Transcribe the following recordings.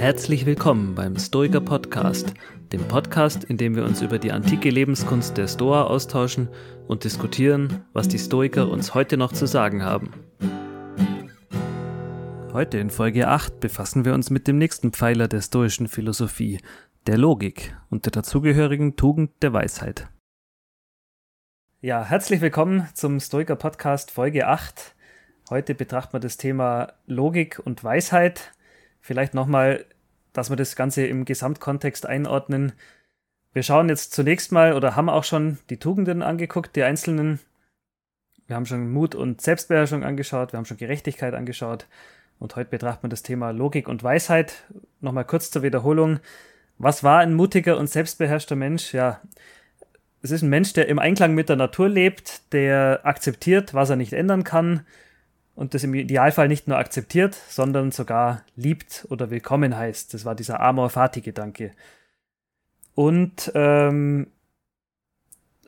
Herzlich willkommen beim Stoiker Podcast, dem Podcast, in dem wir uns über die antike Lebenskunst der Stoa austauschen und diskutieren, was die Stoiker uns heute noch zu sagen haben. Heute in Folge 8 befassen wir uns mit dem nächsten Pfeiler der stoischen Philosophie, der Logik und der dazugehörigen Tugend der Weisheit. Ja, herzlich willkommen zum Stoiker Podcast Folge 8. Heute betrachten wir das Thema Logik und Weisheit. Vielleicht nochmal, dass wir das Ganze im Gesamtkontext einordnen. Wir schauen jetzt zunächst mal oder haben auch schon die Tugenden angeguckt, die einzelnen. Wir haben schon Mut und Selbstbeherrschung angeschaut, wir haben schon Gerechtigkeit angeschaut und heute betrachten wir das Thema Logik und Weisheit. Nochmal kurz zur Wiederholung. Was war ein mutiger und selbstbeherrschter Mensch? Ja, es ist ein Mensch, der im Einklang mit der Natur lebt, der akzeptiert, was er nicht ändern kann, und das im Idealfall nicht nur akzeptiert, sondern sogar liebt oder willkommen heißt. Das war dieser Amor Fati-Gedanke. Und ähm,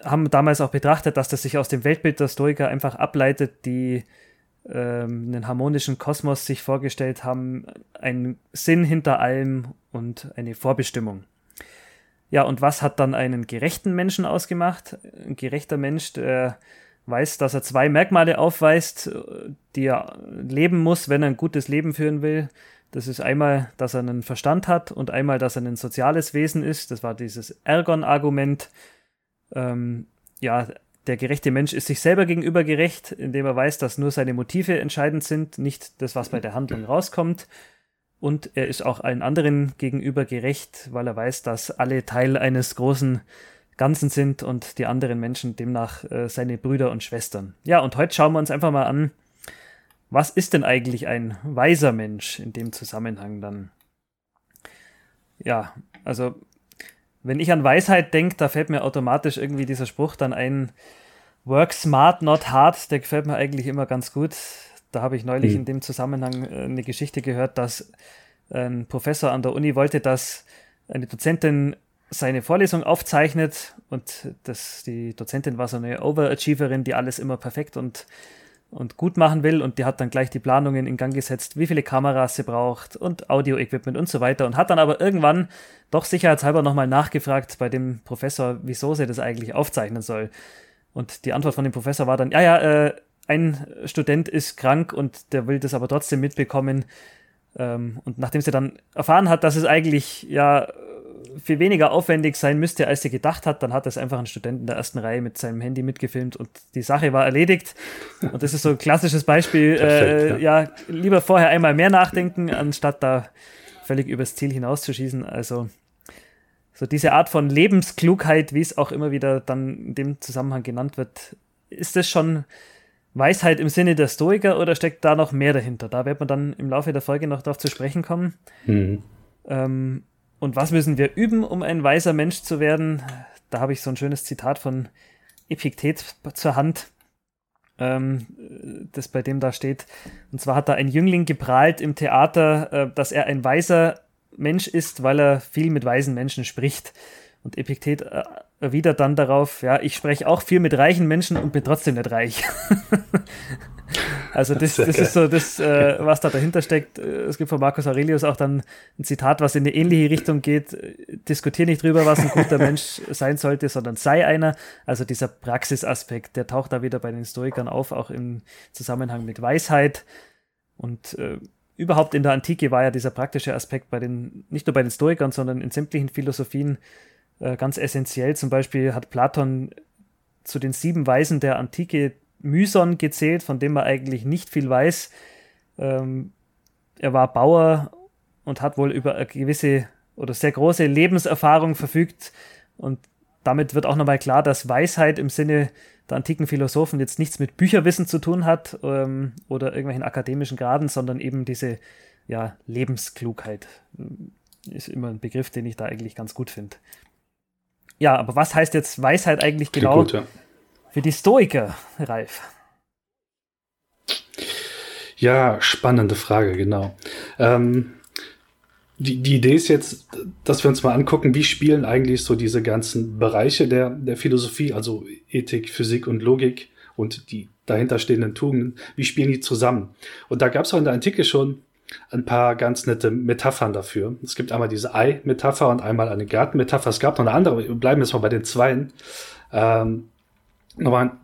haben damals auch betrachtet, dass das sich aus dem Weltbild der Stoiker einfach ableitet, die ähm, einen harmonischen Kosmos sich vorgestellt haben, einen Sinn hinter allem und eine Vorbestimmung. Ja, und was hat dann einen gerechten Menschen ausgemacht? Ein gerechter Mensch, der weiß, dass er zwei Merkmale aufweist, die er leben muss, wenn er ein gutes Leben führen will. Das ist einmal, dass er einen Verstand hat und einmal, dass er ein soziales Wesen ist. Das war dieses Ergon-Argument. Ähm, ja, der gerechte Mensch ist sich selber gegenüber gerecht, indem er weiß, dass nur seine Motive entscheidend sind, nicht das, was bei der Handlung rauskommt. Und er ist auch allen anderen gegenüber gerecht, weil er weiß, dass alle Teil eines großen Ganzen sind und die anderen Menschen demnach äh, seine Brüder und Schwestern. Ja, und heute schauen wir uns einfach mal an, was ist denn eigentlich ein weiser Mensch in dem Zusammenhang dann? Ja, also wenn ich an Weisheit denke, da fällt mir automatisch irgendwie dieser Spruch dann ein, Work smart, not hard, der gefällt mir eigentlich immer ganz gut. Da habe ich neulich mhm. in dem Zusammenhang äh, eine Geschichte gehört, dass ein Professor an der Uni wollte, dass eine Dozentin seine Vorlesung aufzeichnet und das, die Dozentin war so eine Overachieverin, die alles immer perfekt und, und gut machen will und die hat dann gleich die Planungen in Gang gesetzt, wie viele Kameras sie braucht und Audio-Equipment und so weiter und hat dann aber irgendwann doch sicherheitshalber nochmal nachgefragt bei dem Professor, wieso sie das eigentlich aufzeichnen soll. Und die Antwort von dem Professor war dann, ja, ja, äh, ein Student ist krank und der will das aber trotzdem mitbekommen. Ähm, und nachdem sie dann erfahren hat, dass es eigentlich ja viel weniger aufwendig sein müsste, als sie gedacht hat, dann hat es einfach ein Student in der ersten Reihe mit seinem Handy mitgefilmt und die Sache war erledigt. Und das ist so ein klassisches Beispiel. Perfekt, äh, ja. ja, lieber vorher einmal mehr nachdenken, anstatt da völlig übers Ziel hinauszuschießen. Also so diese Art von Lebensklugheit, wie es auch immer wieder dann in dem Zusammenhang genannt wird, ist das schon Weisheit im Sinne der Stoiker oder steckt da noch mehr dahinter? Da wird man dann im Laufe der Folge noch darauf zu sprechen kommen. Mhm. Ähm, und was müssen wir üben, um ein weiser Mensch zu werden? Da habe ich so ein schönes Zitat von Epiktet zur Hand, ähm, das bei dem da steht. Und zwar hat da ein Jüngling geprahlt im Theater, äh, dass er ein weiser Mensch ist, weil er viel mit weisen Menschen spricht. Und Epiktet äh, erwidert dann darauf, ja, ich spreche auch viel mit reichen Menschen und bin trotzdem nicht reich. Also das, das ist so das, äh, was da dahinter steckt. Es gibt von Marcus Aurelius auch dann ein Zitat, was in eine ähnliche Richtung geht. Diskutier nicht drüber, was ein guter Mensch sein sollte, sondern sei einer. Also dieser Praxisaspekt, der taucht da wieder bei den Stoikern auf, auch im Zusammenhang mit Weisheit. Und äh, überhaupt in der Antike war ja dieser praktische Aspekt bei den, nicht nur bei den Stoikern, sondern in sämtlichen Philosophien äh, ganz essentiell. Zum Beispiel hat Platon zu den sieben Weisen der Antike Myson gezählt, von dem man eigentlich nicht viel weiß. Ähm, er war Bauer und hat wohl über eine gewisse oder sehr große Lebenserfahrung verfügt. Und damit wird auch nochmal klar, dass Weisheit im Sinne der antiken Philosophen jetzt nichts mit Bücherwissen zu tun hat ähm, oder irgendwelchen akademischen Graden, sondern eben diese ja, Lebensklugheit. Ist immer ein Begriff, den ich da eigentlich ganz gut finde. Ja, aber was heißt jetzt Weisheit eigentlich genau? Gut, ja. Für die Stoiker, Ralf. Ja, spannende Frage, genau. Ähm, die, die Idee ist jetzt, dass wir uns mal angucken, wie spielen eigentlich so diese ganzen Bereiche der, der Philosophie, also Ethik, Physik und Logik und die dahinterstehenden Tugenden, wie spielen die zusammen? Und da gab es auch in der Antike schon ein paar ganz nette Metaphern dafür. Es gibt einmal diese Ei-Metapher und einmal eine Garten-Metapher. Es gab noch eine andere, wir bleiben jetzt mal bei den Zweien. Ähm, nochmal,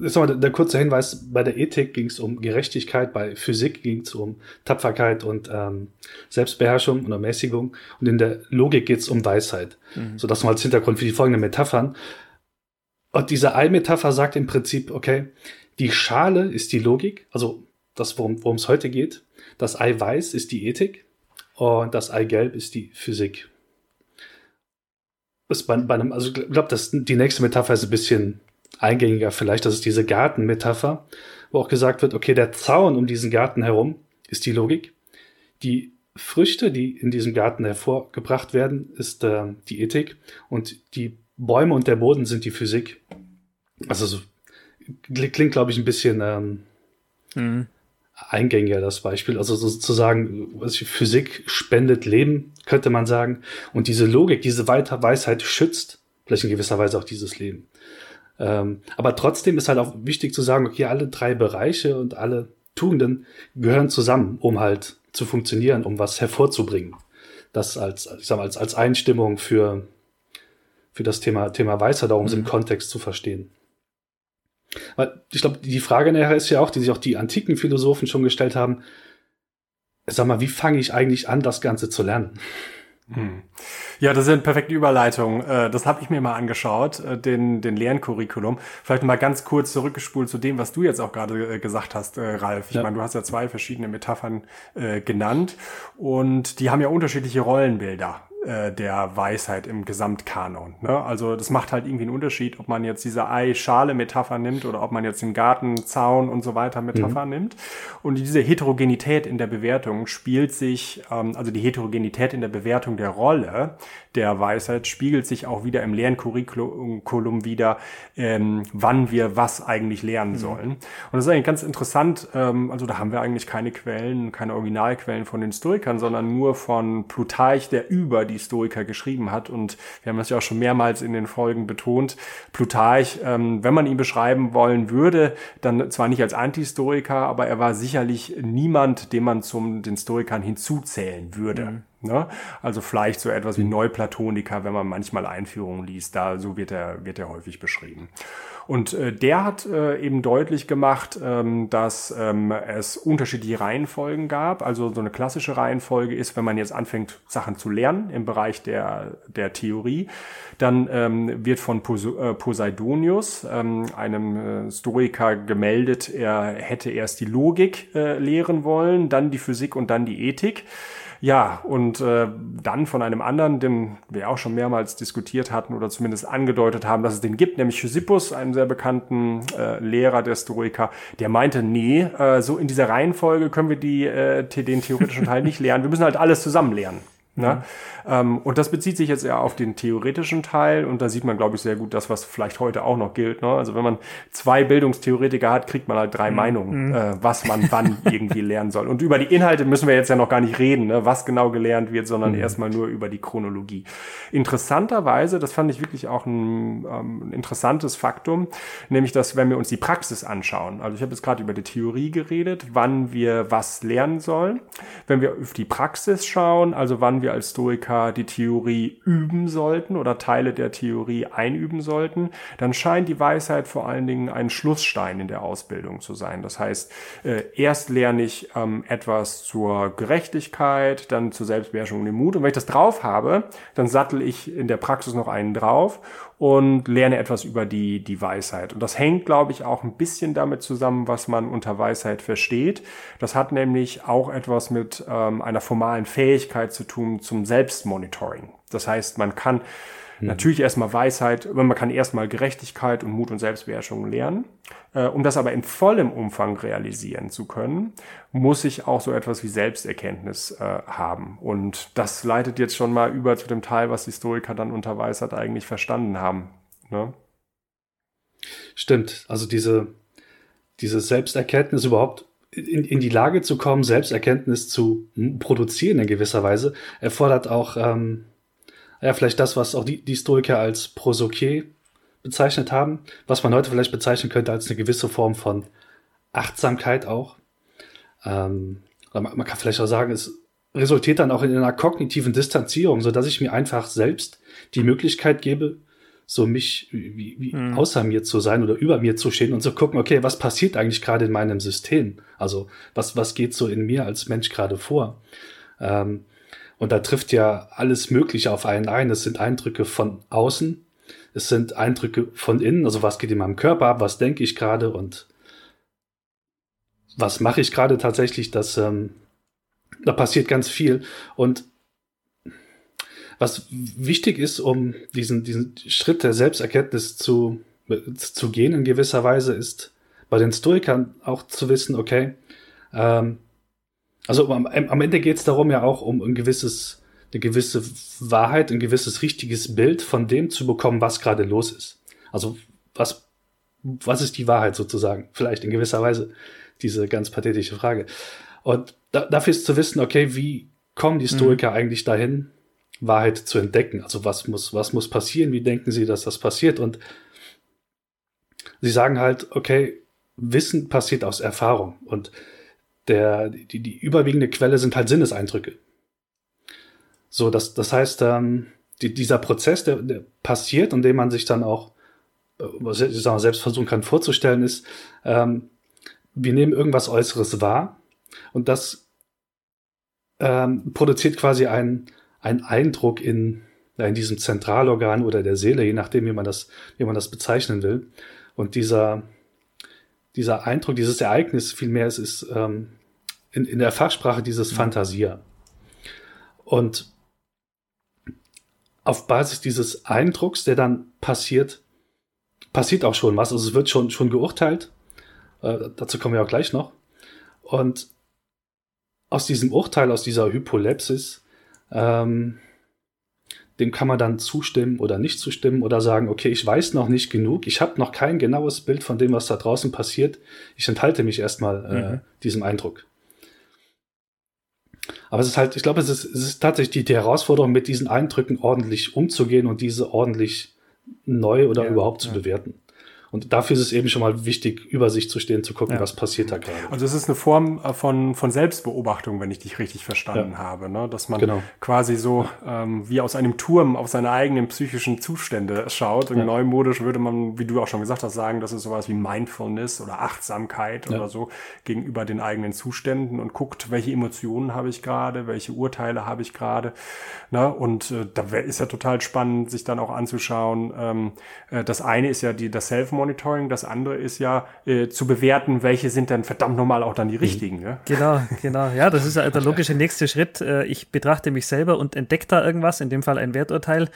ist nochmal der, kurze Hinweis, bei der Ethik ging es um Gerechtigkeit, bei Physik ging es um Tapferkeit und ähm, Selbstbeherrschung und Ermäßigung und in der Logik geht es um Weisheit. Mhm. So das mal als Hintergrund für die folgenden Metaphern. Und diese Ei-Metapher sagt im Prinzip, okay, die Schale ist die Logik, also das, worum es heute geht. Das Ei weiß ist die Ethik und das Ei gelb ist die Physik. Ist bei, bei einem, also ich glaube, die nächste Metapher ist ein bisschen eingängiger vielleicht. Das ist diese Gartenmetapher, wo auch gesagt wird, okay, der Zaun um diesen Garten herum ist die Logik. Die Früchte, die in diesem Garten hervorgebracht werden, ist äh, die Ethik und die Bäume und der Boden sind die Physik. Also so, klingt, glaube ich, ein bisschen ähm, mhm eingängiger, das Beispiel. Also sozusagen, Physik spendet Leben, könnte man sagen. Und diese Logik, diese Weisheit schützt vielleicht in gewisser Weise auch dieses Leben. Ähm, aber trotzdem ist halt auch wichtig zu sagen, okay, alle drei Bereiche und alle Tugenden gehören zusammen, um halt zu funktionieren, um was hervorzubringen. Das als, ich sag mal, als, als Einstimmung für, für das Thema, Thema Weisheit, darum mhm. im Kontext zu verstehen. Weil ich glaube, die Frage nachher ist ja auch, die sich auch die antiken Philosophen schon gestellt haben, sag mal, wie fange ich eigentlich an, das Ganze zu lernen? Hm. Ja, das ist eine perfekte Überleitung. Äh, das habe ich mir mal angeschaut, äh, den, den Lerncurriculum. Vielleicht mal ganz kurz zurückgespult zu dem, was du jetzt auch gerade äh, gesagt hast, Ralf. Ich ja. meine, du hast ja zwei verschiedene Metaphern genannt und die haben ja unterschiedliche Rollenbilder. Äh, der Weisheit im Gesamtkanon. Ne? Also das macht halt irgendwie einen Unterschied, ob man jetzt diese Ei-Schale-Metapher nimmt oder ob man jetzt den Garten, Zaun und so weiter Metapher mhm. nimmt. Und diese Heterogenität in der Bewertung spielt sich, ähm, also die Heterogenität in der Bewertung der Rolle der Weisheit spiegelt sich auch wieder im Lerncurriculum wieder, ähm, wann wir was eigentlich lernen mhm. sollen. Und das ist eigentlich ganz interessant. Ähm, also da haben wir eigentlich keine Quellen, keine Originalquellen von den Stoikern, sondern nur von Plutarch, der über die Stoiker geschrieben hat. Und wir haben das ja auch schon mehrmals in den Folgen betont. Plutarch, ähm, wenn man ihn beschreiben wollen würde, dann zwar nicht als Antistoiker, aber er war sicherlich niemand, den man zum den Stoikern hinzuzählen würde. Mhm. Ne? Also vielleicht so etwas wie Neuplatoniker, wenn man manchmal Einführungen liest, da so wird er, wird er häufig beschrieben. Und äh, der hat äh, eben deutlich gemacht, ähm, dass ähm, es unterschiedliche Reihenfolgen gab. Also so eine klassische Reihenfolge ist, wenn man jetzt anfängt, Sachen zu lernen im Bereich der, der Theorie, dann ähm, wird von Pos äh, Poseidonius, ähm, einem äh, Stoiker, gemeldet, er hätte erst die Logik äh, lehren wollen, dann die Physik und dann die Ethik. Ja, und äh, dann von einem anderen, den wir auch schon mehrmals diskutiert hatten oder zumindest angedeutet haben, dass es den gibt, nämlich Chrysippus, einen sehr bekannten äh, Lehrer der Stoiker, der meinte, nee, äh, so in dieser Reihenfolge können wir die, äh, den theoretischen Teil nicht lernen. Wir müssen halt alles zusammen lernen. Ne? Mhm. Ähm, und das bezieht sich jetzt eher auf den theoretischen Teil und da sieht man, glaube ich, sehr gut das, was vielleicht heute auch noch gilt. Ne? Also wenn man zwei Bildungstheoretiker hat, kriegt man halt drei mhm. Meinungen, mhm. äh, was man wann irgendwie lernen soll. Und über die Inhalte müssen wir jetzt ja noch gar nicht reden, ne? was genau gelernt wird, sondern mhm. erstmal nur über die Chronologie. Interessanterweise, das fand ich wirklich auch ein, ähm, ein interessantes Faktum, nämlich, dass wenn wir uns die Praxis anschauen, also ich habe jetzt gerade über die Theorie geredet, wann wir was lernen sollen. Wenn wir auf die Praxis schauen, also wann wir als Stoiker die Theorie üben sollten oder Teile der Theorie einüben sollten, dann scheint die Weisheit vor allen Dingen ein Schlussstein in der Ausbildung zu sein. Das heißt, äh, erst lerne ich ähm, etwas zur Gerechtigkeit, dann zur Selbstbeherrschung und dem Mut. Und wenn ich das drauf habe, dann sattel ich in der Praxis noch einen drauf und lerne etwas über die, die Weisheit. Und das hängt, glaube ich, auch ein bisschen damit zusammen, was man unter Weisheit versteht. Das hat nämlich auch etwas mit ähm, einer formalen Fähigkeit zu tun zum Selbstmonitoring. Das heißt, man kann Mhm. Natürlich erstmal Weisheit, man kann erstmal Gerechtigkeit und Mut und Selbstbeherrschung lernen. Äh, um das aber in vollem Umfang realisieren zu können, muss ich auch so etwas wie Selbsterkenntnis äh, haben. Und das leitet jetzt schon mal über zu dem Teil, was die Historiker dann unter Weisheit eigentlich verstanden haben. Ne? Stimmt. Also diese, diese Selbsterkenntnis überhaupt in, in die Lage zu kommen, Selbsterkenntnis zu produzieren in gewisser Weise, erfordert auch ähm, ja, vielleicht das, was auch die, die Stoiker als Prosoké bezeichnet haben, was man heute vielleicht bezeichnen könnte als eine gewisse Form von Achtsamkeit auch. Ähm, man, man kann vielleicht auch sagen, es resultiert dann auch in einer kognitiven Distanzierung, so dass ich mir einfach selbst die Möglichkeit gebe, so mich wie, wie mhm. außer mir zu sein oder über mir zu stehen und zu gucken, okay, was passiert eigentlich gerade in meinem System? Also was, was geht so in mir als Mensch gerade vor? Ähm, und da trifft ja alles Mögliche auf einen ein. Es sind Eindrücke von außen, es sind Eindrücke von innen, also was geht in meinem Körper ab, was denke ich gerade? Und was mache ich gerade tatsächlich, das, ähm, da passiert ganz viel. Und was wichtig ist, um diesen, diesen Schritt der Selbsterkenntnis zu, zu gehen in gewisser Weise, ist bei den Stoikern auch zu wissen, okay, ähm, also am, am Ende geht es darum ja auch um ein gewisses, eine gewisse Wahrheit, ein gewisses richtiges Bild von dem zu bekommen, was gerade los ist. Also was, was ist die Wahrheit sozusagen? Vielleicht in gewisser Weise diese ganz pathetische Frage. Und da, dafür ist zu wissen, okay, wie kommen die Stoiker mhm. eigentlich dahin, Wahrheit zu entdecken? Also was muss, was muss passieren? Wie denken sie, dass das passiert? Und sie sagen halt, okay, Wissen passiert aus Erfahrung und der, die, die überwiegende Quelle sind halt Sinneseindrücke. So, das, das heißt, ähm, die, dieser Prozess, der, der passiert, indem man sich dann auch äh, ich sag mal, selbst versuchen kann vorzustellen, ist, ähm, wir nehmen irgendwas Äußeres wahr und das ähm, produziert quasi einen, einen Eindruck in, in diesem Zentralorgan oder der Seele, je nachdem, wie man das, wie man das bezeichnen will. Und dieser, dieser Eindruck, dieses Ereignis vielmehr, es ist ähm, in, in der Fachsprache dieses Fantasia. Und auf Basis dieses Eindrucks, der dann passiert, passiert auch schon was. Also es wird schon, schon geurteilt äh, dazu kommen wir auch gleich noch. Und aus diesem Urteil, aus dieser Hypolepsis, ähm, dem kann man dann zustimmen oder nicht zustimmen oder sagen, okay, ich weiß noch nicht genug, ich habe noch kein genaues Bild von dem, was da draußen passiert. Ich enthalte mich erstmal äh, mhm. diesem Eindruck. Aber es ist halt, ich glaube, es ist, es ist tatsächlich die, die Herausforderung, mit diesen Eindrücken ordentlich umzugehen und diese ordentlich neu oder ja, überhaupt zu ja. bewerten. Und dafür ist es eben schon mal wichtig, über sich zu stehen, zu gucken, ja. was passiert da gerade. Also es ist eine Form äh, von, von Selbstbeobachtung, wenn ich dich richtig verstanden ja. habe, ne? dass man genau. quasi so ähm, wie aus einem Turm auf seine eigenen psychischen Zustände schaut. Und ja. neumodisch würde man, wie du auch schon gesagt hast, sagen, das ist sowas wie Mindfulness oder Achtsamkeit oder so gegenüber den eigenen Zuständen und guckt, welche Emotionen habe ich gerade, welche Urteile habe ich gerade. Ne? Und äh, da ist ja total spannend, sich dann auch anzuschauen. Ähm, äh, das eine ist ja die, das Self Monitoring. Das andere ist ja äh, zu bewerten, welche sind denn verdammt normal auch dann die mhm. richtigen. Ne? Genau, genau. Ja, das ist der logische nächste Schritt. Äh, ich betrachte mich selber und entdecke da irgendwas, in dem Fall ein Werturteil.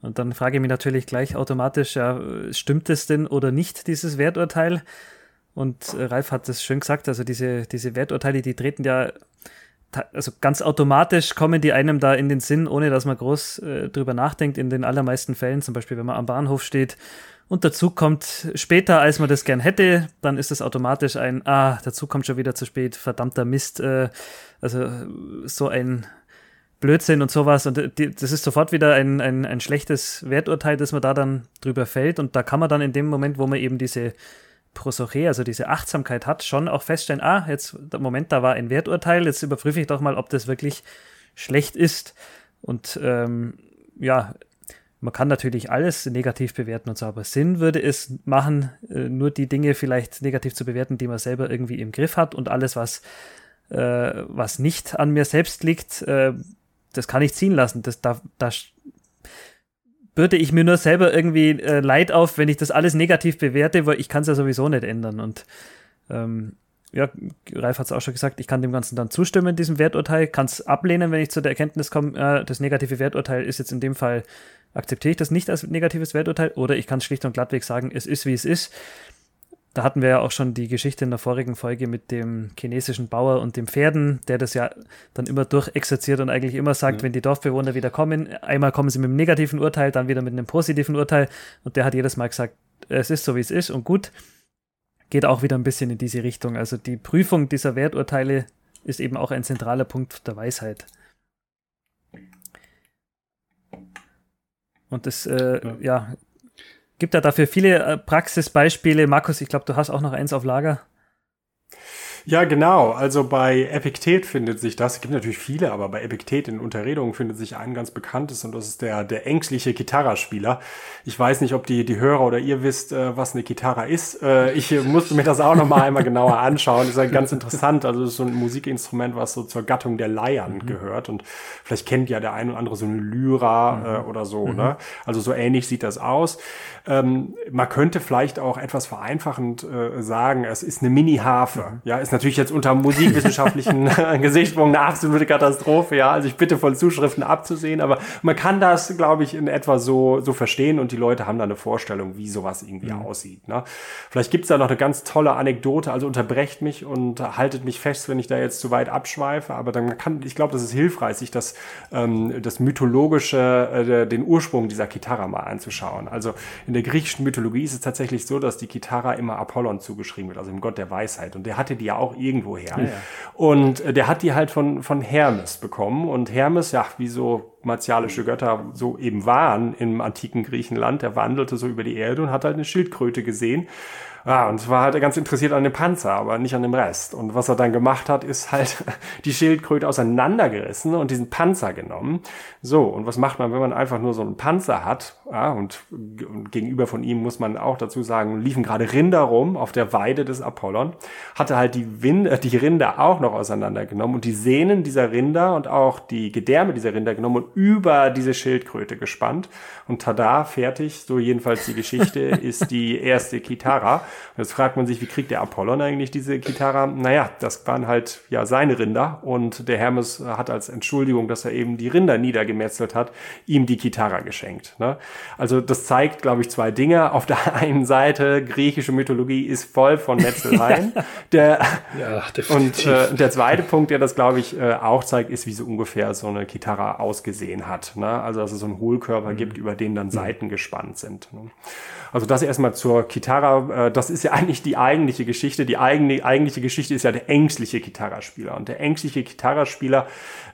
Und dann frage ich mich natürlich gleich automatisch, ja, stimmt es denn oder nicht, dieses Werturteil? Und äh, Ralf hat das schön gesagt, also diese, diese Werturteile, die treten ja also ganz automatisch kommen die einem da in den Sinn, ohne dass man groß äh, drüber nachdenkt. In den allermeisten Fällen, zum Beispiel, wenn man am Bahnhof steht und dazu kommt später, als man das gern hätte, dann ist es automatisch ein, ah, dazu kommt schon wieder zu spät, verdammter Mist, äh, also so ein Blödsinn und sowas. Und die, das ist sofort wieder ein, ein, ein schlechtes Werturteil, das man da dann drüber fällt. Und da kann man dann in dem Moment, wo man eben diese Prosoche, also diese Achtsamkeit hat, schon auch feststellen, ah, jetzt, Moment, da war ein Werturteil, jetzt überprüfe ich doch mal, ob das wirklich schlecht ist. Und ähm, ja, man kann natürlich alles negativ bewerten und so, aber Sinn würde es machen, äh, nur die Dinge vielleicht negativ zu bewerten, die man selber irgendwie im Griff hat und alles, was, äh, was nicht an mir selbst liegt, äh, das kann ich ziehen lassen. Das, da, da bürde ich mir nur selber irgendwie äh, Leid auf, wenn ich das alles negativ bewerte, weil ich kann es ja sowieso nicht ändern. Und ähm, ja, Ralf hat es auch schon gesagt, ich kann dem Ganzen dann zustimmen, diesem Werturteil, kann es ablehnen, wenn ich zu der Erkenntnis komme, äh, das negative Werturteil ist jetzt in dem Fall akzeptiere ich das nicht als negatives Werturteil oder ich kann schlicht und glattweg sagen, es ist wie es ist. Da hatten wir ja auch schon die Geschichte in der vorigen Folge mit dem chinesischen Bauer und dem Pferden, der das ja dann immer durchexerziert und eigentlich immer sagt, ja. wenn die Dorfbewohner wieder kommen, einmal kommen sie mit einem negativen Urteil, dann wieder mit einem positiven Urteil und der hat jedes Mal gesagt, es ist so wie es ist und gut. Geht auch wieder ein bisschen in diese Richtung. Also die Prüfung dieser Werturteile ist eben auch ein zentraler Punkt der Weisheit. Und das, äh, ja. ja. gibt ja dafür viele äh, Praxisbeispiele. Markus, ich glaube, du hast auch noch eins auf Lager. Ja, genau. Also bei Epiktet findet sich das. Es gibt natürlich viele, aber bei Epiktet in Unterredungen findet sich ein ganz bekanntes und das ist der, der ängstliche Gitarraspieler. Ich weiß nicht, ob die, die Hörer oder ihr wisst, äh, was eine Gitarre ist. Äh, ich musste mir das auch noch mal einmal genauer anschauen. Das ist ja ganz interessant. Also das ist so ein Musikinstrument, was so zur Gattung der Leiern mhm. gehört und vielleicht kennt ja der ein oder andere so eine Lyra mhm. äh, oder so. Mhm. Ne? Also so ähnlich sieht das aus. Ähm, man könnte vielleicht auch etwas vereinfachend sagen, es ist eine Mini-Harfe. Mhm. Ja, ist natürlich jetzt unter musikwissenschaftlichen Gesichtspunkten eine absolute Katastrophe. Ja, also ich bitte von Zuschriften abzusehen, aber man kann das, glaube ich, in etwa so, so verstehen und die Leute haben da eine Vorstellung, wie sowas irgendwie mhm. aussieht. Ne? Vielleicht gibt's da noch eine ganz tolle Anekdote, also unterbrecht mich und haltet mich fest, wenn ich da jetzt zu weit abschweife, aber dann kann, ich glaube, das ist hilfreich, sich das, ähm, das mythologische, äh, den Ursprung dieser Gitarre mal anzuschauen. Also in der griechischen Mythologie ist es tatsächlich so, dass die Gitarre immer Apollon zugeschrieben wird, also dem Gott der Weisheit. Und der hatte die ja auch irgendwo her. Ja, ja. Und äh, der hat die halt von, von Hermes bekommen. Und Hermes, ja, wie so martialische Götter so eben waren im antiken Griechenland, der wandelte so über die Erde und hat halt eine Schildkröte gesehen ja, und war halt ganz interessiert an dem Panzer, aber nicht an dem Rest. Und was er dann gemacht hat, ist halt die Schildkröte auseinandergerissen und diesen Panzer genommen. So, und was macht man, wenn man einfach nur so einen Panzer hat? Ja, und gegenüber von ihm muss man auch dazu sagen, liefen gerade Rinder rum auf der Weide des Apollon, hatte halt die, Wind, äh, die Rinder auch noch auseinandergenommen und die Sehnen dieser Rinder und auch die Gedärme dieser Rinder genommen und über diese Schildkröte gespannt. Und tada, fertig, so jedenfalls die Geschichte, ist die erste Kitara. Und jetzt fragt man sich, wie kriegt der Apollon eigentlich diese Gitarre? Naja, das waren halt ja seine Rinder und der Hermes hat als Entschuldigung, dass er eben die Rinder niedergemetzelt hat, ihm die Gitarre geschenkt. Ne? Also das zeigt, glaube ich, zwei Dinge. Auf der einen Seite, griechische Mythologie ist voll von Metzeleien. der, ja. Und äh, der zweite Punkt, der das, glaube ich, äh, auch zeigt, ist, wie so ungefähr so eine Gitarre ausgesehen hat. Ne? Also dass es so einen Hohlkörper mhm. gibt, über den dann Seiten gespannt sind. Ne? Also das erstmal zur Gitarre. Äh, das ist ja eigentlich die eigentliche Geschichte. Die eigene, eigentliche Geschichte ist ja der ängstliche Gitarrespieler. Und der ängstliche Gitarrespieler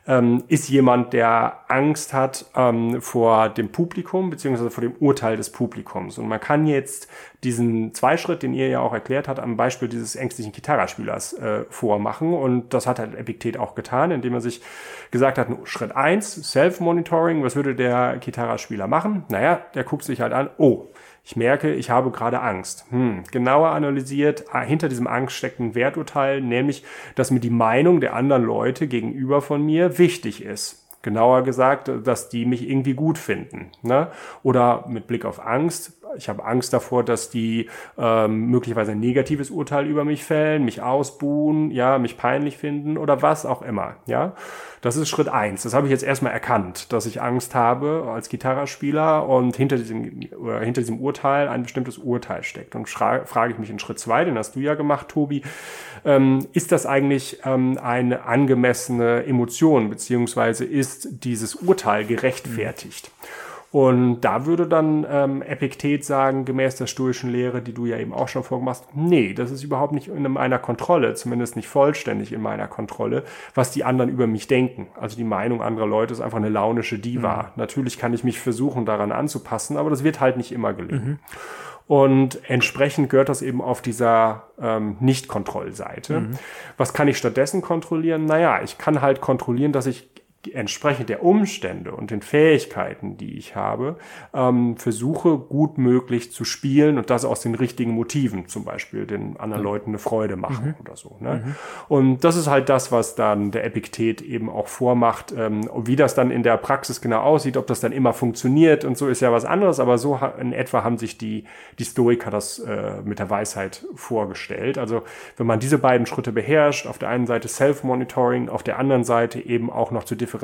ähm, ist jemand, der Angst hat ähm, vor dem Publikum beziehungsweise vor dem Urteil des Publikums. Und man kann jetzt diesen Zweischritt, den ihr ja auch erklärt habt, am Beispiel dieses ängstlichen Gitarrespielers äh, vormachen. Und das hat halt Epiktet auch getan, indem er sich gesagt hat, Schritt eins Self-Monitoring, was würde der Gitarrespieler machen? Naja, der guckt sich halt an, oh, ich merke, ich habe gerade Angst. Hm, genauer analysiert, ah, hinter diesem Angst steckt ein Werturteil, nämlich, dass mir die Meinung der anderen Leute gegenüber von mir wichtig ist. Genauer gesagt, dass die mich irgendwie gut finden. Ne? Oder mit Blick auf Angst, ich habe Angst davor, dass die ähm, möglicherweise ein negatives Urteil über mich fällen, mich ausbuhen, ja, mich peinlich finden oder was auch immer. Ja, das ist Schritt eins. Das habe ich jetzt erstmal erkannt, dass ich Angst habe als Gitarrespieler und hinter diesem, oder hinter diesem Urteil ein bestimmtes Urteil steckt. Und frage ich mich in Schritt zwei, den hast du ja gemacht, Tobi, ähm, ist das eigentlich ähm, eine angemessene Emotion, beziehungsweise ist dieses Urteil gerechtfertigt? Mhm. Und da würde dann ähm, Epiktet sagen, gemäß der stoischen Lehre, die du ja eben auch schon vorgemacht hast, nee, das ist überhaupt nicht in meiner Kontrolle, zumindest nicht vollständig in meiner Kontrolle, was die anderen über mich denken. Also die Meinung anderer Leute ist einfach eine launische Diva. Mhm. Natürlich kann ich mich versuchen, daran anzupassen, aber das wird halt nicht immer gelingen. Mhm. Und entsprechend gehört das eben auf dieser ähm, Nicht-Kontrollseite. Mhm. Was kann ich stattdessen kontrollieren? Naja, ich kann halt kontrollieren, dass ich entsprechend der Umstände und den Fähigkeiten, die ich habe, ähm, versuche gut möglich zu spielen und das aus den richtigen Motiven, zum Beispiel den anderen mhm. Leuten eine Freude machen mhm. oder so. Ne? Mhm. Und das ist halt das, was dann der Epiktet eben auch vormacht. Ähm, wie das dann in der Praxis genau aussieht, ob das dann immer funktioniert und so ist ja was anderes, aber so in etwa haben sich die, die Stoiker das äh, mit der Weisheit vorgestellt. Also wenn man diese beiden Schritte beherrscht, auf der einen Seite Self-Monitoring, auf der anderen Seite eben auch noch zu differenzieren,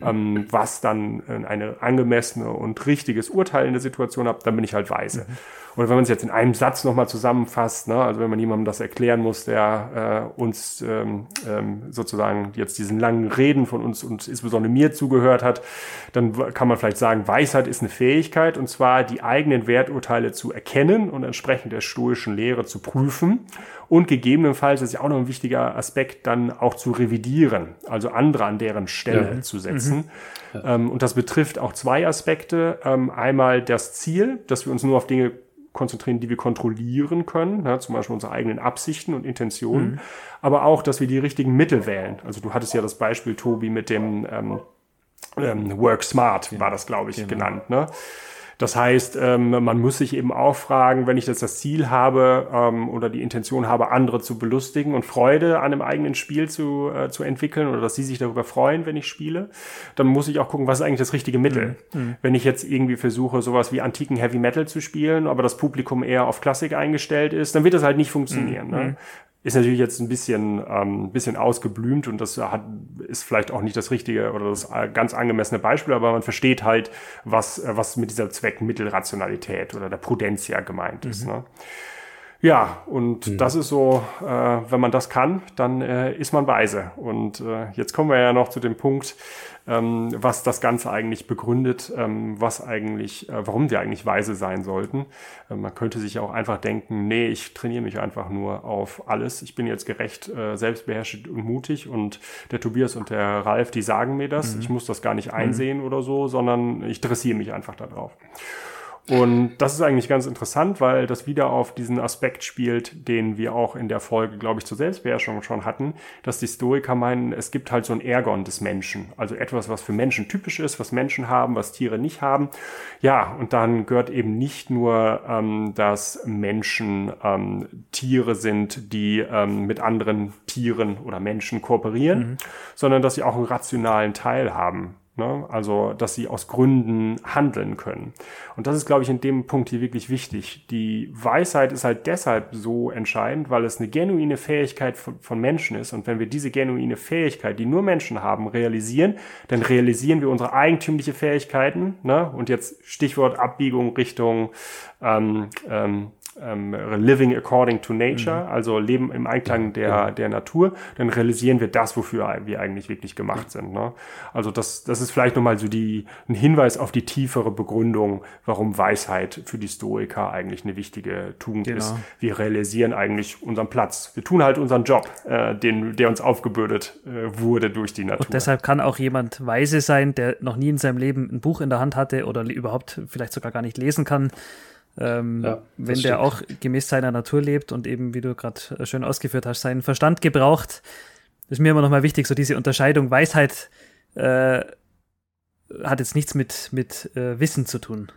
ähm, was dann äh, eine angemessene und richtiges Urteil in der Situation hat, dann bin ich halt weise. Mhm. Oder wenn man es jetzt in einem Satz nochmal zusammenfasst, ne, also wenn man jemandem das erklären muss, der äh, uns ähm, ähm, sozusagen jetzt diesen langen Reden von uns und insbesondere mir zugehört hat, dann kann man vielleicht sagen, Weisheit ist eine Fähigkeit und zwar die eigenen Werturteile zu erkennen und entsprechend der stoischen Lehre zu prüfen und gegebenenfalls, das ist ja auch noch ein wichtiger Aspekt, dann auch zu revidieren, also andere an deren Stelle ja. zu setzen. Mhm. Ja. Ähm, und das betrifft auch zwei Aspekte. Ähm, einmal das Ziel, dass wir uns nur auf Dinge konzentrieren, die wir kontrollieren können, ne? zum Beispiel unsere eigenen Absichten und Intentionen, mhm. aber auch, dass wir die richtigen Mittel wählen. Also du hattest ja das Beispiel, Tobi, mit dem ähm, ähm, Work Smart, war das, glaube ich, genau. genannt. Ne? Das heißt, ähm, man muss sich eben auch fragen, wenn ich jetzt das Ziel habe ähm, oder die Intention habe, andere zu belustigen und Freude an einem eigenen Spiel zu, äh, zu entwickeln oder dass sie sich darüber freuen, wenn ich spiele, dann muss ich auch gucken, was ist eigentlich das richtige Mittel. Mhm. mhm. Wenn ich jetzt irgendwie versuche, sowas wie antiken Heavy Metal zu spielen, aber das Publikum eher auf Klassik eingestellt ist, dann wird das halt nicht funktionieren. Mhm. Ne? Mhm ist natürlich jetzt ein bisschen, ähm, bisschen ausgeblümt und das hat, ist vielleicht auch nicht das richtige oder das ganz angemessene Beispiel, aber man versteht halt, was, was mit dieser Zweckmittelrationalität oder der Prudentia gemeint mhm. ist. Ne? Ja, und mhm. das ist so, äh, wenn man das kann, dann äh, ist man weise. Und äh, jetzt kommen wir ja noch zu dem Punkt, ähm, was das Ganze eigentlich begründet, ähm, was eigentlich, äh, warum wir eigentlich weise sein sollten. Äh, man könnte sich auch einfach denken, nee, ich trainiere mich einfach nur auf alles. Ich bin jetzt gerecht, äh, selbstbeherrscht und mutig und der Tobias und der Ralf, die sagen mir das. Mhm. Ich muss das gar nicht einsehen mhm. oder so, sondern ich dressiere mich einfach darauf. Und das ist eigentlich ganz interessant, weil das wieder auf diesen Aspekt spielt, den wir auch in der Folge, glaube ich, zur Selbstbeherrschung schon hatten, dass die Stoiker meinen, es gibt halt so ein Ergon des Menschen. Also etwas, was für Menschen typisch ist, was Menschen haben, was Tiere nicht haben. Ja, und dann gehört eben nicht nur, ähm, dass Menschen ähm, Tiere sind, die ähm, mit anderen Tieren oder Menschen kooperieren, mhm. sondern dass sie auch einen rationalen Teil haben Ne? Also, dass sie aus Gründen handeln können. Und das ist, glaube ich, in dem Punkt hier wirklich wichtig. Die Weisheit ist halt deshalb so entscheidend, weil es eine genuine Fähigkeit von, von Menschen ist. Und wenn wir diese genuine Fähigkeit, die nur Menschen haben, realisieren, dann realisieren wir unsere eigentümliche Fähigkeiten. Ne? Und jetzt Stichwort Abbiegung Richtung ähm, ähm, ähm, living according to nature, mhm. also leben im Einklang der, ja. der Natur, dann realisieren wir das, wofür wir eigentlich wirklich gemacht sind. Ne? Also das, das ist vielleicht nochmal so die, ein Hinweis auf die tiefere Begründung, warum Weisheit für die Stoiker eigentlich eine wichtige Tugend genau. ist. Wir realisieren eigentlich unseren Platz. Wir tun halt unseren Job, äh, den, der uns aufgebürdet äh, wurde durch die Natur. Und deshalb kann auch jemand weise sein, der noch nie in seinem Leben ein Buch in der Hand hatte oder überhaupt vielleicht sogar gar nicht lesen kann ähm, ja, wenn der auch gemäß seiner Natur lebt und eben, wie du gerade äh, schön ausgeführt hast, seinen Verstand gebraucht, ist mir immer noch mal wichtig, so diese Unterscheidung. Weisheit äh, hat jetzt nichts mit, mit äh, Wissen zu tun.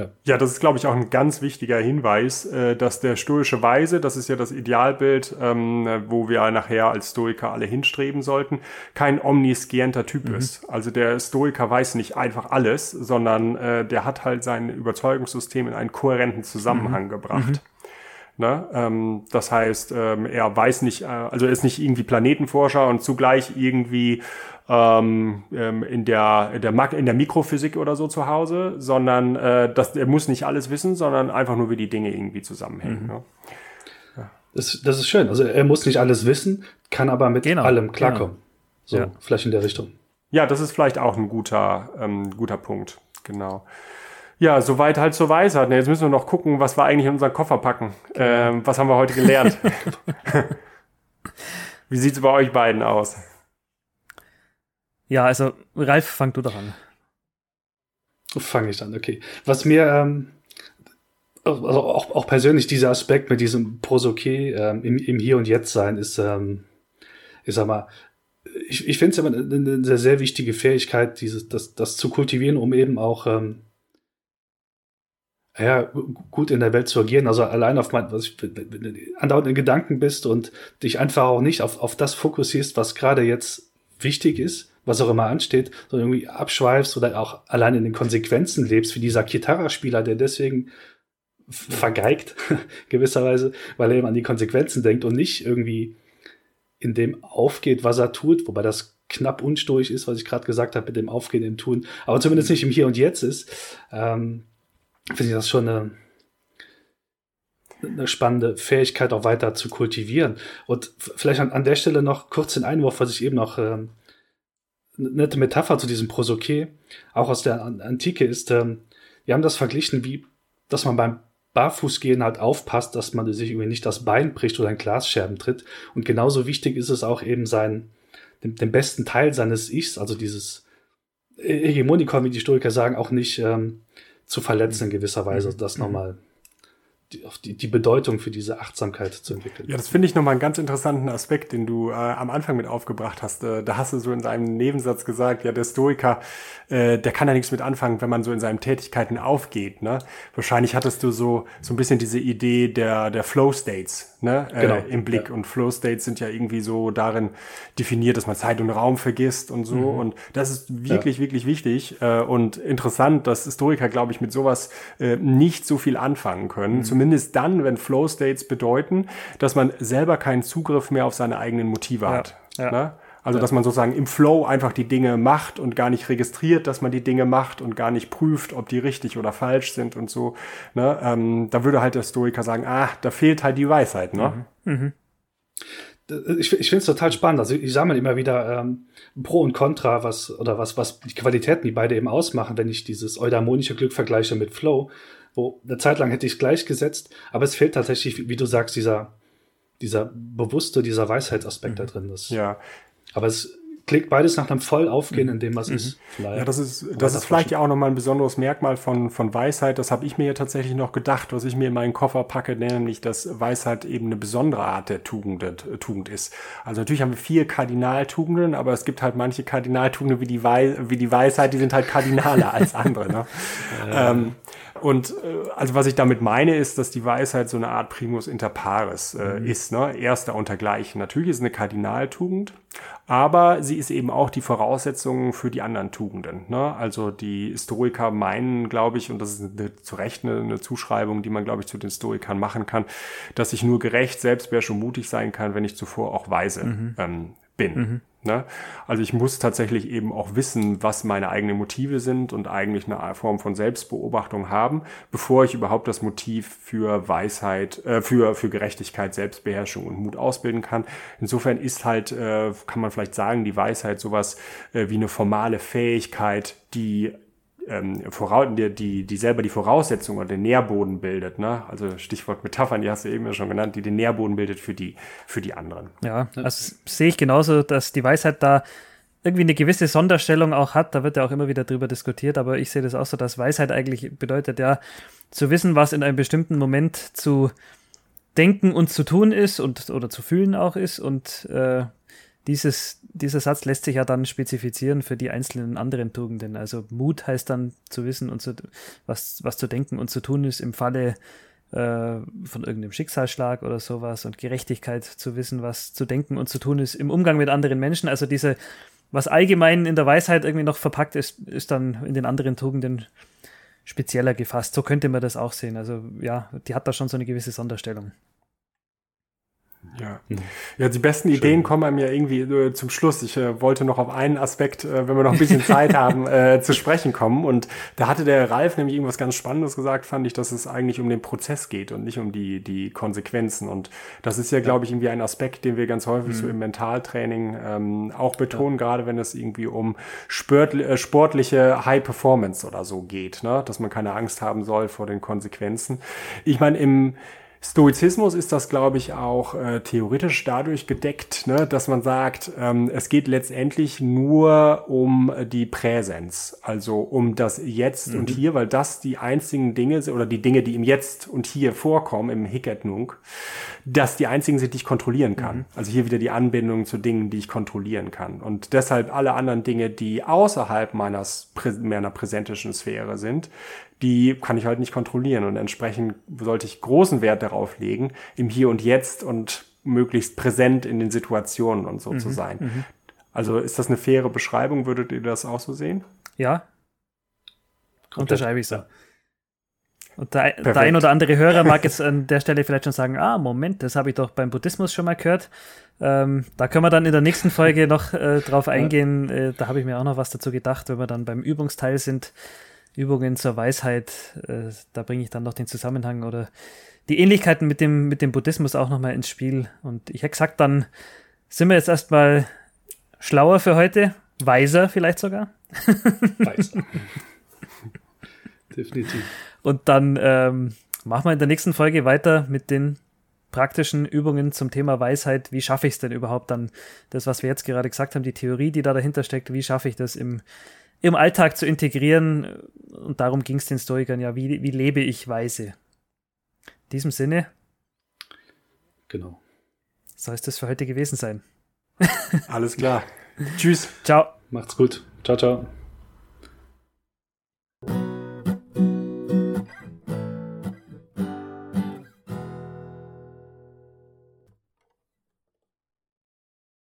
Ja. ja, das ist, glaube ich, auch ein ganz wichtiger Hinweis, äh, dass der stoische Weise, das ist ja das Idealbild, ähm, wo wir nachher als Stoiker alle hinstreben sollten, kein omniscienter Typ mhm. ist. Also der Stoiker weiß nicht einfach alles, sondern äh, der hat halt sein Überzeugungssystem in einen kohärenten Zusammenhang mhm. gebracht. Mhm. Ne? Ähm, das heißt, ähm, er weiß nicht, äh, also er ist nicht irgendwie Planetenforscher und zugleich irgendwie ähm, ähm, in, der, in, der, in der Mikrophysik oder so zu Hause, sondern äh, das, er muss nicht alles wissen, sondern einfach nur, wie die Dinge irgendwie zusammenhängen. Mhm. Ne? Ja. Das, das ist schön. Also er muss nicht alles wissen, kann aber mit genau, allem klarkommen. Genau. So, ja. vielleicht in der Richtung. Ja, das ist vielleicht auch ein guter, ähm, guter Punkt. Genau. Ja, soweit halt zur Weisheit. Jetzt müssen wir noch gucken, was wir eigentlich in unseren Koffer packen. Genau. Ähm, was haben wir heute gelernt? Wie sieht's bei euch beiden aus? Ja, also Ralf, fang du doch an. Fange ich an, okay. Was mir ähm, also auch, auch persönlich dieser Aspekt mit diesem Prosoké ähm, im, im Hier und Jetzt sein ist, ähm, ich sag mal, ich, ich finde es immer eine, sehr, sehr wichtige Fähigkeit, dieses, das, das zu kultivieren, um eben auch ähm, ja, gut in der Welt zu agieren. Also allein auf mein, was ich, wenn du andauernd in Gedanken bist und dich einfach auch nicht auf, auf das fokussierst, was gerade jetzt wichtig ist, was auch immer ansteht, sondern irgendwie abschweifst oder auch allein in den Konsequenzen lebst, wie dieser Gitarra-Spieler, der deswegen vergeigt, gewisserweise, weil er eben an die Konsequenzen denkt und nicht irgendwie in dem aufgeht, was er tut, wobei das knapp unstoisch ist, was ich gerade gesagt habe, mit dem Aufgehen im Tun, aber zumindest nicht im Hier und Jetzt ist, ähm, finde ich das schon eine, eine spannende Fähigkeit auch weiter zu kultivieren. Und vielleicht an, an der Stelle noch kurz den Einwurf, was ich eben noch ähm, nette Metapher zu diesem Prosoké, auch aus der Antike, ist, ähm, wir haben das verglichen, wie, dass man beim Barfußgehen halt aufpasst, dass man sich irgendwie nicht das Bein bricht oder ein Glasscherben tritt. Und genauso wichtig ist es auch eben sein, den, den besten Teil seines Ichs, also dieses Hegemonikon, wie die Historiker sagen, auch nicht ähm, zu verletzen in gewisser Weise, mhm. das nochmal die, auf die, die Bedeutung für diese Achtsamkeit zu entwickeln. Ja, das finde ich nochmal einen ganz interessanten Aspekt, den du äh, am Anfang mit aufgebracht hast. Äh, da hast du so in seinem Nebensatz gesagt, ja, der Stoiker, äh, der kann ja nichts mit anfangen, wenn man so in seinen Tätigkeiten aufgeht. Ne? Wahrscheinlich hattest du so, so ein bisschen diese Idee der, der Flow States ne? Äh, genau. im Blick. Ja. Und Flow States sind ja irgendwie so darin definiert, dass man Zeit und Raum vergisst und so. Mhm. Und das ist wirklich, ja. wirklich wichtig äh, und interessant, dass Historiker, glaube ich, mit sowas äh, nicht so viel anfangen können. Mhm Zumindest dann, wenn Flow States bedeuten, dass man selber keinen Zugriff mehr auf seine eigenen Motive ja, hat. Ja. Ne? Also, dass man sozusagen im Flow einfach die Dinge macht und gar nicht registriert, dass man die Dinge macht und gar nicht prüft, ob die richtig oder falsch sind und so. Ne? Ähm, da würde halt der Stoiker sagen, ah, da fehlt halt die Weisheit. Ne? Mhm. Mhm. Ich, ich finde es total spannend. Also ich sammle immer wieder ähm, Pro und Contra, was oder was, was die Qualitäten, die beide eben ausmachen, wenn ich dieses eudaimonische Glück vergleiche mit Flow wo eine Zeit lang hätte ich es gleichgesetzt, aber es fehlt tatsächlich, wie du sagst, dieser, dieser bewusste, dieser Weisheitsaspekt mhm. da drin. Das, ja. Aber es klingt beides nach einem voll aufgehen in dem, was mhm. ist. Ja, das ist, das ist vielleicht ja auch nochmal ein besonderes Merkmal von, von Weisheit. Das habe ich mir ja tatsächlich noch gedacht, was ich mir in meinen Koffer packe, nämlich, dass Weisheit eben eine besondere Art der Tugend, Tugend ist. Also natürlich haben wir vier Kardinaltugenden, aber es gibt halt manche Kardinaltugenden wie die, Wei wie die Weisheit, die sind halt kardinaler als andere. Ne? Ja. Ähm, und äh, also was ich damit meine, ist, dass die Weisheit so eine Art Primus inter pares äh, mhm. ist, ne? Erster untergleichen. Natürlich ist es eine Kardinaltugend, aber sie ist eben auch die Voraussetzung für die anderen Tugenden. Ne? Also die Historiker meinen, glaube ich, und das ist eine, zu Recht eine, eine Zuschreibung, die man, glaube ich, zu den Historikern machen kann, dass ich nur gerecht, selbstbeherrscht und mutig sein kann, wenn ich zuvor auch weise mhm. ähm, bin. Mhm. Ne? Also ich muss tatsächlich eben auch wissen, was meine eigenen Motive sind und eigentlich eine Form von Selbstbeobachtung haben, bevor ich überhaupt das Motiv für Weisheit, äh, für, für Gerechtigkeit, Selbstbeherrschung und Mut ausbilden kann. Insofern ist halt, äh, kann man vielleicht sagen, die Weisheit sowas äh, wie eine formale Fähigkeit, die ähm, die, die, die selber die Voraussetzung oder den Nährboden bildet. Ne? Also Stichwort Metaphern, die hast du eben ja schon genannt, die den Nährboden bildet für die, für die anderen. Ja, also sehe ich genauso, dass die Weisheit da irgendwie eine gewisse Sonderstellung auch hat. Da wird ja auch immer wieder drüber diskutiert, aber ich sehe das auch so, dass Weisheit eigentlich bedeutet ja, zu wissen, was in einem bestimmten Moment zu denken und zu tun ist und oder zu fühlen auch ist und äh, dieses, dieser Satz lässt sich ja dann spezifizieren für die einzelnen anderen Tugenden. Also Mut heißt dann zu wissen und zu, was, was zu denken und zu tun ist im Falle äh, von irgendeinem Schicksalsschlag oder sowas und Gerechtigkeit zu wissen, was zu denken und zu tun ist im Umgang mit anderen Menschen. Also diese, was allgemein in der Weisheit irgendwie noch verpackt ist, ist dann in den anderen Tugenden spezieller gefasst. So könnte man das auch sehen. Also ja, die hat da schon so eine gewisse Sonderstellung. Ja. ja, die besten Schön. Ideen kommen einem ja irgendwie äh, zum Schluss. Ich äh, wollte noch auf einen Aspekt, äh, wenn wir noch ein bisschen Zeit haben, äh, zu sprechen kommen. Und da hatte der Ralf nämlich irgendwas ganz Spannendes gesagt, fand ich, dass es eigentlich um den Prozess geht und nicht um die, die Konsequenzen. Und das ist ja, glaube ich, irgendwie ein Aspekt, den wir ganz häufig mhm. so im Mentaltraining ähm, auch betonen, ja. gerade wenn es irgendwie um äh, sportliche High Performance oder so geht, ne? dass man keine Angst haben soll vor den Konsequenzen. Ich meine, im Stoizismus ist das, glaube ich, auch äh, theoretisch dadurch gedeckt, ne, dass man sagt, ähm, es geht letztendlich nur um die Präsenz, also um das Jetzt mhm. und Hier, weil das die einzigen Dinge sind, oder die Dinge, die im Jetzt und Hier vorkommen, im Hiketnung, dass die einzigen sind, die ich kontrollieren kann. Mhm. Also hier wieder die Anbindung zu Dingen, die ich kontrollieren kann. Und deshalb alle anderen Dinge, die außerhalb meines, meiner präsentischen Sphäre sind, die kann ich halt nicht kontrollieren. Und entsprechend sollte ich großen Wert darauf legen, im Hier und Jetzt und möglichst präsent in den Situationen und so mhm, zu sein. Mhm. Also ist das eine faire Beschreibung? Würdet ihr das auch so sehen? Ja. Unterschreibe ich so. Und der, der, ein oder andere Hörer mag jetzt an der Stelle vielleicht schon sagen, ah, Moment, das habe ich doch beim Buddhismus schon mal gehört. Ähm, da können wir dann in der nächsten Folge noch äh, drauf eingehen. Äh, da habe ich mir auch noch was dazu gedacht, wenn wir dann beim Übungsteil sind. Übungen zur Weisheit, äh, da bringe ich dann noch den Zusammenhang oder die Ähnlichkeiten mit dem, mit dem Buddhismus auch nochmal ins Spiel. Und ich hätte gesagt, dann sind wir jetzt erstmal schlauer für heute, weiser vielleicht sogar. Weiser. Definitiv. Und dann ähm, machen wir in der nächsten Folge weiter mit den praktischen Übungen zum Thema Weisheit. Wie schaffe ich es denn überhaupt dann, das, was wir jetzt gerade gesagt haben, die Theorie, die da dahinter steckt, wie schaffe ich das im im Alltag zu integrieren. Und darum ging es den Stoikern ja, wie, wie lebe ich weise. In diesem Sinne. Genau. Soll es das für heute gewesen sein. Alles klar. Tschüss. Ciao. Macht's gut. Ciao, ciao.